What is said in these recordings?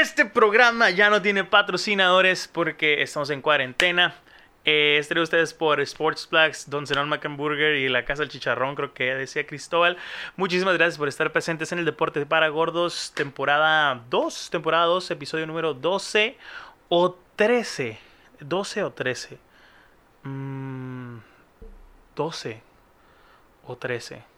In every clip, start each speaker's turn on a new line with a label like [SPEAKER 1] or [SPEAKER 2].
[SPEAKER 1] Este programa ya no tiene patrocinadores porque estamos en cuarentena. Eh, es traído ustedes por Sports Flags, Don Zenón Macamburger y la Casa del Chicharrón, creo que decía Cristóbal. Muchísimas gracias por estar presentes en el Deporte para Gordos, temporada 2, temporada 2, episodio número 12 o 13. 12 o 13. 12 mm, o 13.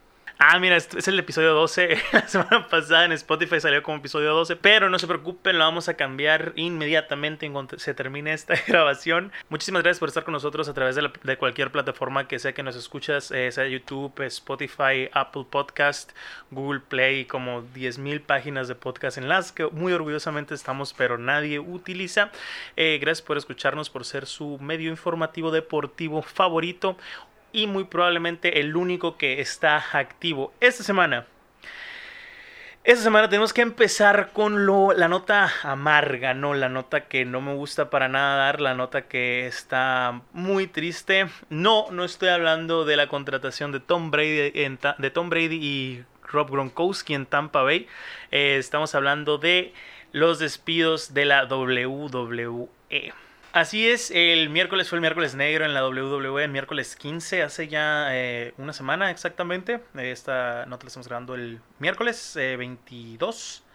[SPEAKER 1] Ah, mira, es el episodio 12. La semana pasada en Spotify salió como episodio 12. Pero no se preocupen, lo vamos a cambiar inmediatamente en cuanto se termine esta grabación. Muchísimas gracias por estar con nosotros a través de, cualquier plataforma que sea que nos escuchas, eh, sea YouTube, Spotify, Apple Podcast, Google Play, como 10.000 páginas de podcast en las que muy orgullosamente estamos, pero nadie utiliza. Eh, gracias por escucharnos, por ser su medio informativo deportivo favorito y muy probablemente el único que está activo esta semana. Esta semana tenemos que empezar con lo, la nota amarga, ¿no? La nota que no me gusta para nada dar, la nota que está muy triste. No, no estoy hablando de la contratación de Tom Brady, de Tom Brady y Rob Gronkowski en Tampa Bay. Eh, estamos hablando de los despidos de la WWE. Así es, el miércoles fue el miércoles negro en la WWE, el miércoles 15, hace ya eh, una semana exactamente. Esta nota la estamos grabando el miércoles 22. Eh,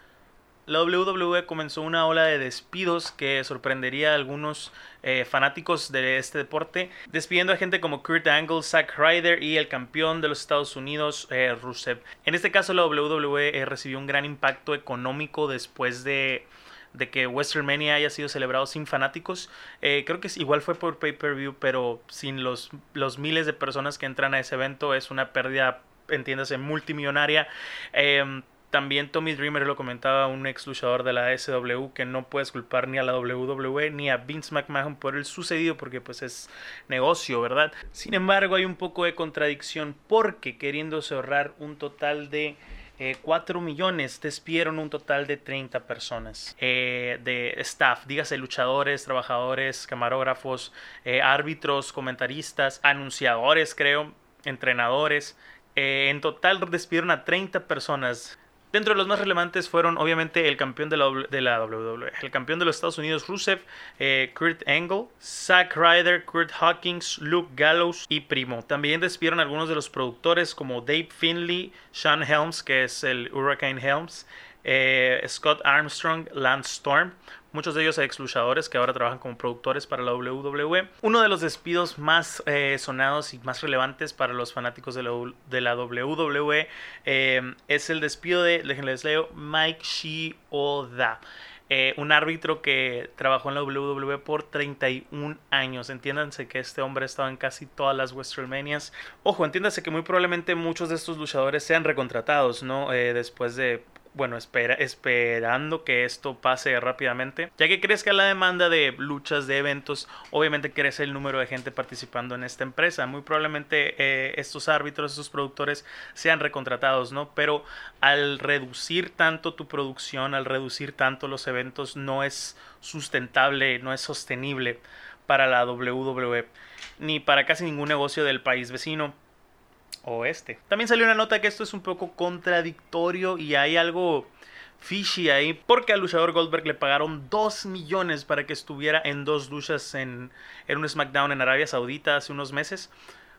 [SPEAKER 1] la WWE comenzó una ola de despidos que sorprendería a algunos eh, fanáticos de este deporte, despidiendo a gente como Kurt Angle, Zack Ryder y el campeón de los Estados Unidos, Rusev. En este caso, la WWE recibió un gran impacto económico después de de que WrestleMania haya sido celebrado sin fanáticos. Eh, creo que igual fue por pay-per-view, pero sin los, los miles de personas que entran a ese evento es una pérdida, entiéndase, multimillonaria. Em, también Tommy Dreamer lo comentaba, un ex luchador de la SW, que no puedes culpar ni a la WWE ni a Vince McMahon por el sucedido, porque pues es negocio, ¿verdad? Sin embargo, hay un poco de contradicción porque queriéndose ahorrar un total de 4 eh, millones despidieron un total de 30 personas eh, de staff, dígase luchadores, trabajadores, camarógrafos, eh, árbitros, comentaristas, anunciadores, creo, entrenadores. en total despidieron a 30 personas Dentro de los más relevantes fueron obviamente el campeón de la, WWE, el campeón de los Estados Unidos Rusev, eh, Kurt Angle, Zack Ryder, Kurt Hawkins, Luke Gallows y Primo. También despidieron algunos de los productores como Dave Finley, Sean Helms, que es el Hurricane Helms, eh, Scott Armstrong, Lance Storm, muchos de ellos ex luchadores que ahora trabajan como productores para la WWE. Uno de los despidos más eh, sonados y más relevantes para los fanáticos de la, WWE eh, es el despido de, les leo, Mike Shioda. un árbitro que trabajó en la WWE por 31 años. Entiéndanse que este hombre ha estado en casi todas las WrestleManias. Ojo, entiéndanse que muy probablemente muchos de estos luchadores sean recontratados, ¿no? después de bueno, espera, esperando que esto pase rápidamente, ya que crezca la demanda de luchas, de eventos, obviamente crece el número de gente participando en esta empresa. Muy probablemente eh, estos árbitros, estos productores sean recontratados, ¿no? Pero al reducir tanto tu producción, al reducir tanto los eventos, no es sustentable, no es sostenible para la WWE, ni para casi ningún negocio del país vecino También salió una nota que esto es un poco contradictorio y hay algo fishy ahí porque al luchador Goldberg le pagaron 2 millones para que estuviera en dos luchas en, en un SmackDown en Arabia Saudita hace unos meses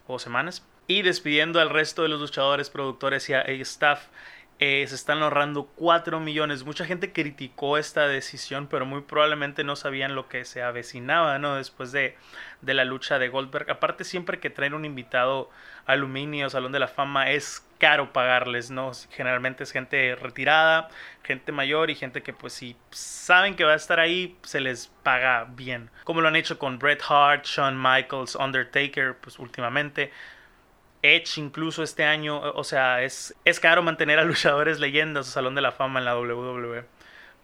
[SPEAKER 1] o semanas y despidiendo al resto de los luchadores, productores y staff eh, se están ahorrando 4 millones. Mucha gente criticó esta decisión, pero muy probablemente no sabían lo que se avecinaba, ¿no? Después de, de la lucha de Goldberg. Aparte, siempre que traen un invitado aluminio, Salón de la Fama, es caro pagarles, ¿no? Generalmente es gente retirada, gente mayor y gente que pues si saben que va a estar ahí, se les paga bien. Como lo han hecho con Bret Hart, Shawn Michaels, Undertaker, pues últimamente. Edge incluso este año, o sea, es, es caro mantener a luchadores leyendas o Salón de la Fama en la WWE.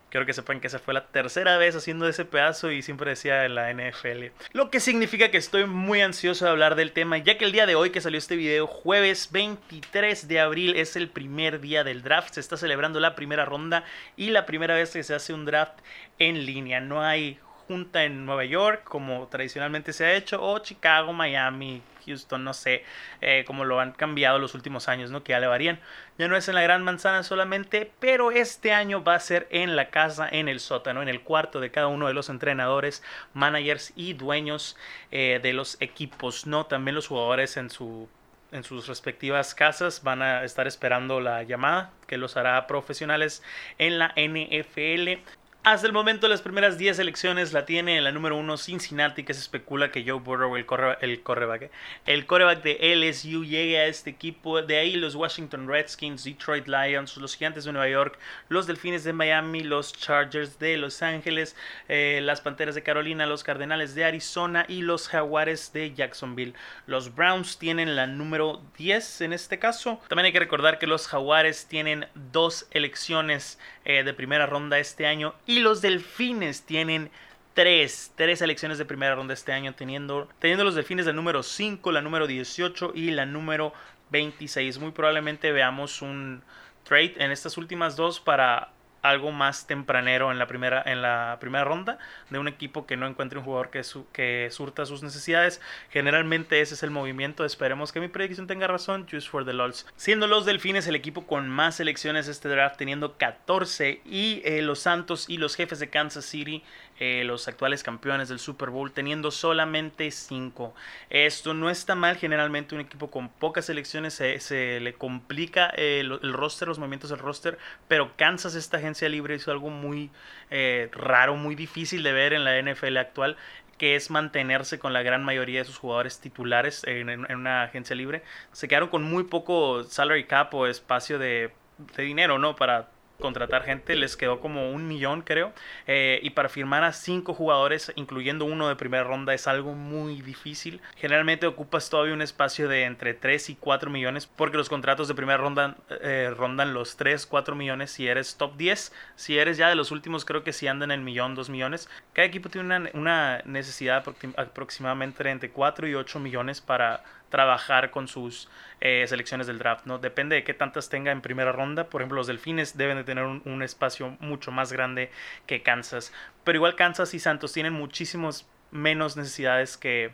[SPEAKER 1] Quiero que sepan que esa fue la tercera vez haciendo ese pedazo y siempre decía en la NFL. Lo que significa que estoy muy ansioso de hablar del tema, ya que el día de hoy que salió este video, jueves 23 de abril, es el primer día del draft. Se está celebrando la primera ronda y la primera vez que se hace un draft en línea. No hay junta en Nueva York como tradicionalmente se ha hecho, o Chicago, Miami, Houston, no sé eh, cómo lo han cambiado los últimos años, ¿no? Que ya le varían. Ya no es en la Gran Manzana solamente, pero este año va a ser en la casa, en el sótano, en el cuarto de cada uno de los entrenadores, managers y dueños eh, de los equipos, ¿no? También los jugadores en su en sus respectivas casas van a estar esperando la llamada que los hará profesionales en la NFL. Hasta el momento las primeras 10 elecciones la tiene en la número 1 Cincinnati, que se especula que Joe Burrow, el, corre, el correback, el coreback de LSU, llegue a este equipo. De ahí los Washington Redskins, Detroit Lions, los Gigantes de Nueva York, los Delfines de Miami, los Chargers de Los Ángeles, eh, las Panteras de Carolina, los Cardenales de Arizona y los Jaguares de Jacksonville. Los Browns tienen la número 10 en este caso. También hay que recordar que los Jaguares tienen dos elecciones eh, de primera ronda este año y los Delfines tienen tres, tres selecciones de primera ronda este año, teniendo, teniendo los Delfines la número 5, la número 18 y la número 26. Muy probablemente veamos un trade en estas últimas dos para algo más tempranero en la primera, en la primera ronda de un equipo que no encuentre un jugador que, que surta sus necesidades. Generalmente ese es el movimiento. Esperemos que mi predicción tenga razón. Choose for the LOLs. Siendo los Delfines el equipo con más selecciones este draft, teniendo 14, y eh, los Santos y los jefes de Kansas City eh, los actuales campeones del Super Bowl, teniendo solamente 5. Esto no está mal, generalmente un equipo con pocas selecciones se, le complica eh, el, roster, los movimientos del roster, pero Kansas, esta agencia libre, hizo algo muy eh, raro, muy difícil de ver en la NFL actual que es mantenerse con la gran mayoría de sus jugadores titulares en, una agencia libre. Se quedaron con muy poco salary cap o espacio de, de dinero, ¿no? Para contratar gente, les quedó como un millón creo, eh, y para firmar a cinco jugadores, incluyendo uno de primera ronda, es algo muy difícil. Generalmente ocupas todavía un espacio de entre 3 y 4 millones, porque los contratos de primera ronda eh, rondan los 3, 4 millones si eres top 10, si eres ya de los últimos creo que si andan en el millón, 2 millones. Cada equipo tiene una, una necesidad aproximadamente entre 4 y 8 millones para trabajar con sus eh, selecciones del draft, ¿no? Depende de qué tantas tenga en primera ronda. Por ejemplo, los Delfines deben de tener un, espacio mucho más grande que Kansas. Pero igual Kansas y Santos tienen muchísimos menos necesidades que,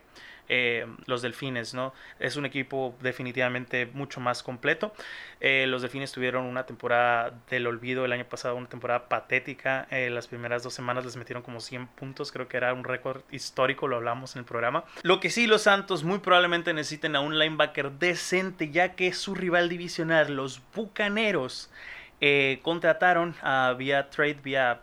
[SPEAKER 1] eh, los Delfines, ¿no? Es un equipo definitivamente mucho más completo. Eh, los Delfines tuvieron una temporada del olvido el año pasado, una temporada patética. Eh, las primeras dos semanas les metieron como 100 puntos, creo que era un récord histórico, lo hablamos en el programa. Lo que sí, los Santos muy probablemente necesiten a un linebacker decente, ya que su rival divisional, los Bucaneros, contrataron a, vía trade, vía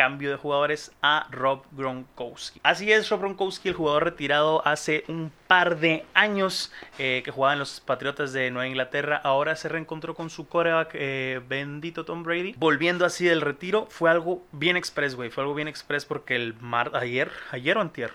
[SPEAKER 1] cambio de jugadores a Rob Gronkowski. Así es, Rob Gronkowski, el jugador retirado hace un par de años eh, que jugaba en los Patriotas de Nueva Inglaterra, ahora se reencontró con su coreback eh, bendito Tom Brady. Volviendo así del retiro, fue algo bien express, güey. Fue algo bien express porque el mar ayer, ayer o antier,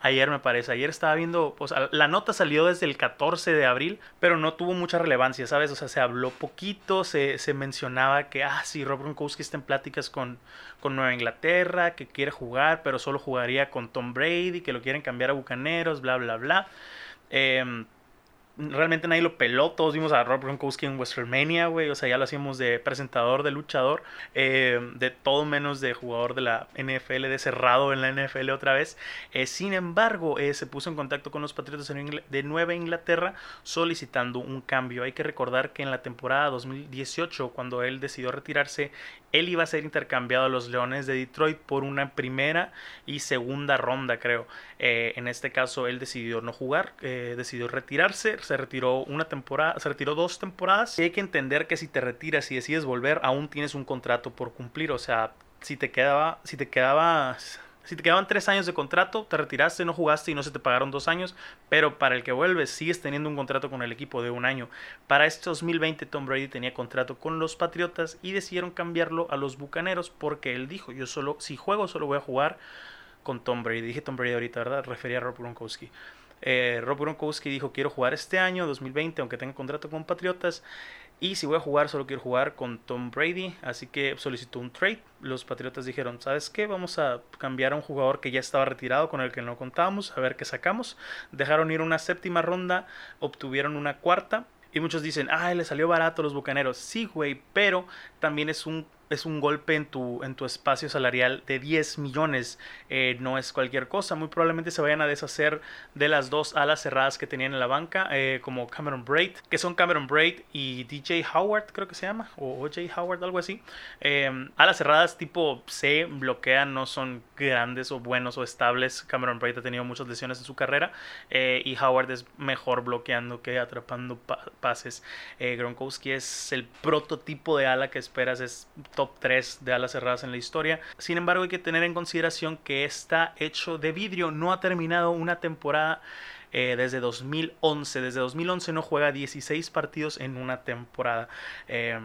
[SPEAKER 1] ayer me parece. Ayer estaba viendo, pues la nota salió desde el 14 de abril, pero no tuvo mucha relevancia, ¿sabes? O sea, se habló poquito, se, se mencionaba que, ah, sí, Rob Gronkowski está en pláticas con, con Nueva Inglaterra, que quiere jugar, pero solo jugaría con Tom Brady, que lo quieren cambiar a Bucaneros, bla, bla, bla. Eh, realmente nadie lo peló. Todos vimos a Rob Gronkowski en WrestleMania, güey. O sea, ya lo hacíamos de presentador, de luchador, eh, de todo menos de jugador de la NFL, de cerrado en la NFL otra vez. Eh, sin embargo, eh, se puso en contacto con los Patriotas de Nueva Inglaterra solicitando un cambio. Hay que recordar que en la temporada 2018, cuando él decidió retirarse, él iba a ser intercambiado a los Leones de Detroit por una primera y segunda ronda, creo. en este caso, él decidió no jugar, decidió retirarse se retiró una temporada, se retiró dos temporadas. Y hay que entender que si te retiras y decides volver, aún tienes un contrato por cumplir. O sea, si te quedaba, si te quedaba, si te quedaban tres años de contrato, te retiraste, no jugaste y no se te pagaron dos años, pero para el que vuelves sigues teniendo un contrato con el equipo de un año. Para este 2020 Tom Brady tenía contrato con los Patriotas y decidieron cambiarlo a los Bucaneros porque él dijo, yo solo, si juego, solo voy a jugar con Tom Brady. Dije Tom Brady ahorita, ¿verdad? Refería a Rob Gronkowski. Eh, Rob Gronkowski dijo quiero jugar este año, 2020, aunque tenga contrato con Patriotas. Y si voy a jugar, solo quiero jugar con Tom Brady. Así que solicitó un trade. Los Patriotas dijeron, ¿sabes qué? Vamos a cambiar a un jugador que ya estaba retirado, con el que no contábamos, a ver qué sacamos. Dejaron ir una séptima ronda, obtuvieron una cuarta. Y muchos dicen, ay, le salió barato a los Bucaneros. Sí, güey, pero también es un es un golpe en tu, en tu espacio salarial de 10 millones. Eh, no es cualquier cosa. Muy probablemente se vayan a deshacer de las dos alas cerradas que tenían en la banca, eh, como Cameron Braid, que son Cameron Braid y DJ Howard, creo que se llama, o OJ Howard, algo así. Em, alas cerradas tipo C bloquean, no son grandes o buenos o estables. Cameron Braid ha tenido muchas lesiones en su carrera eh, y Howard es mejor bloqueando que atrapando pases. Gronkowski es el prototipo de ala que esperas, es top 3 de alas cerradas en la historia. Sin embargo, hay que tener en consideración que está hecho de vidrio, no ha terminado una temporada eh, desde 2011. Desde 2011 no juega 16 partidos en una temporada. Eh,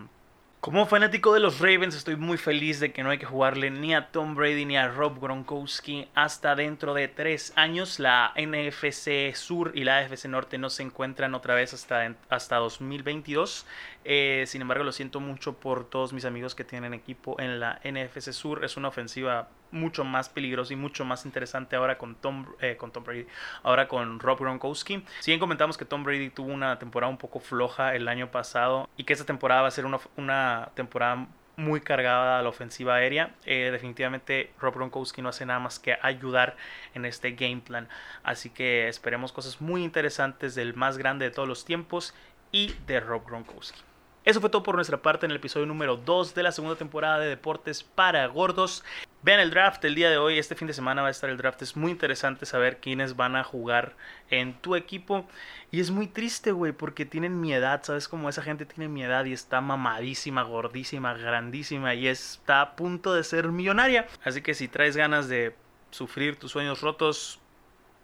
[SPEAKER 1] como fanático de los Ravens estoy muy feliz de que no hay que jugarle ni a Tom Brady ni a Rob Gronkowski hasta dentro de tres años. La NFC Sur y la AFC Norte no se encuentran otra vez hasta, hasta 2022. Eh, sin embargo, lo siento mucho por todos mis amigos que tienen equipo en la NFC Sur. Es una ofensiva mucho más peligroso y mucho más interesante ahora con Tom, eh, con Tom Brady, ahora con Rob Gronkowski. Si bien comentamos que Tom Brady tuvo una temporada un poco floja el año pasado y que esta temporada va a ser una, una temporada muy cargada a la ofensiva aérea. Eh, definitivamente Rob Gronkowski no hace nada más que ayudar en este game plan. Así que esperemos cosas muy interesantes del más grande de todos los tiempos y de Rob Gronkowski. Eso fue todo por nuestra parte en el episodio número 2 de la segunda temporada de Deportes para Gordos. Vean el draft el día de hoy, este fin de semana va a estar el draft. Es muy interesante saber quiénes van a jugar en tu equipo. Y es muy triste, güey, porque tienen mi edad, ¿sabes? Como esa gente tiene mi edad y está mamadísima, gordísima, grandísima y está a punto de ser millonaria. Así que si traes ganas de sufrir tus sueños rotos,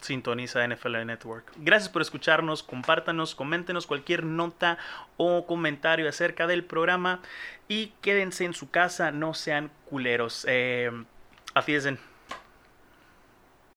[SPEAKER 1] sintoniza NFL Network. Gracias por escucharnos, compártanos, coméntenos cualquier nota o comentario acerca del programa y quédense en su casa, no sean culeros. Eh,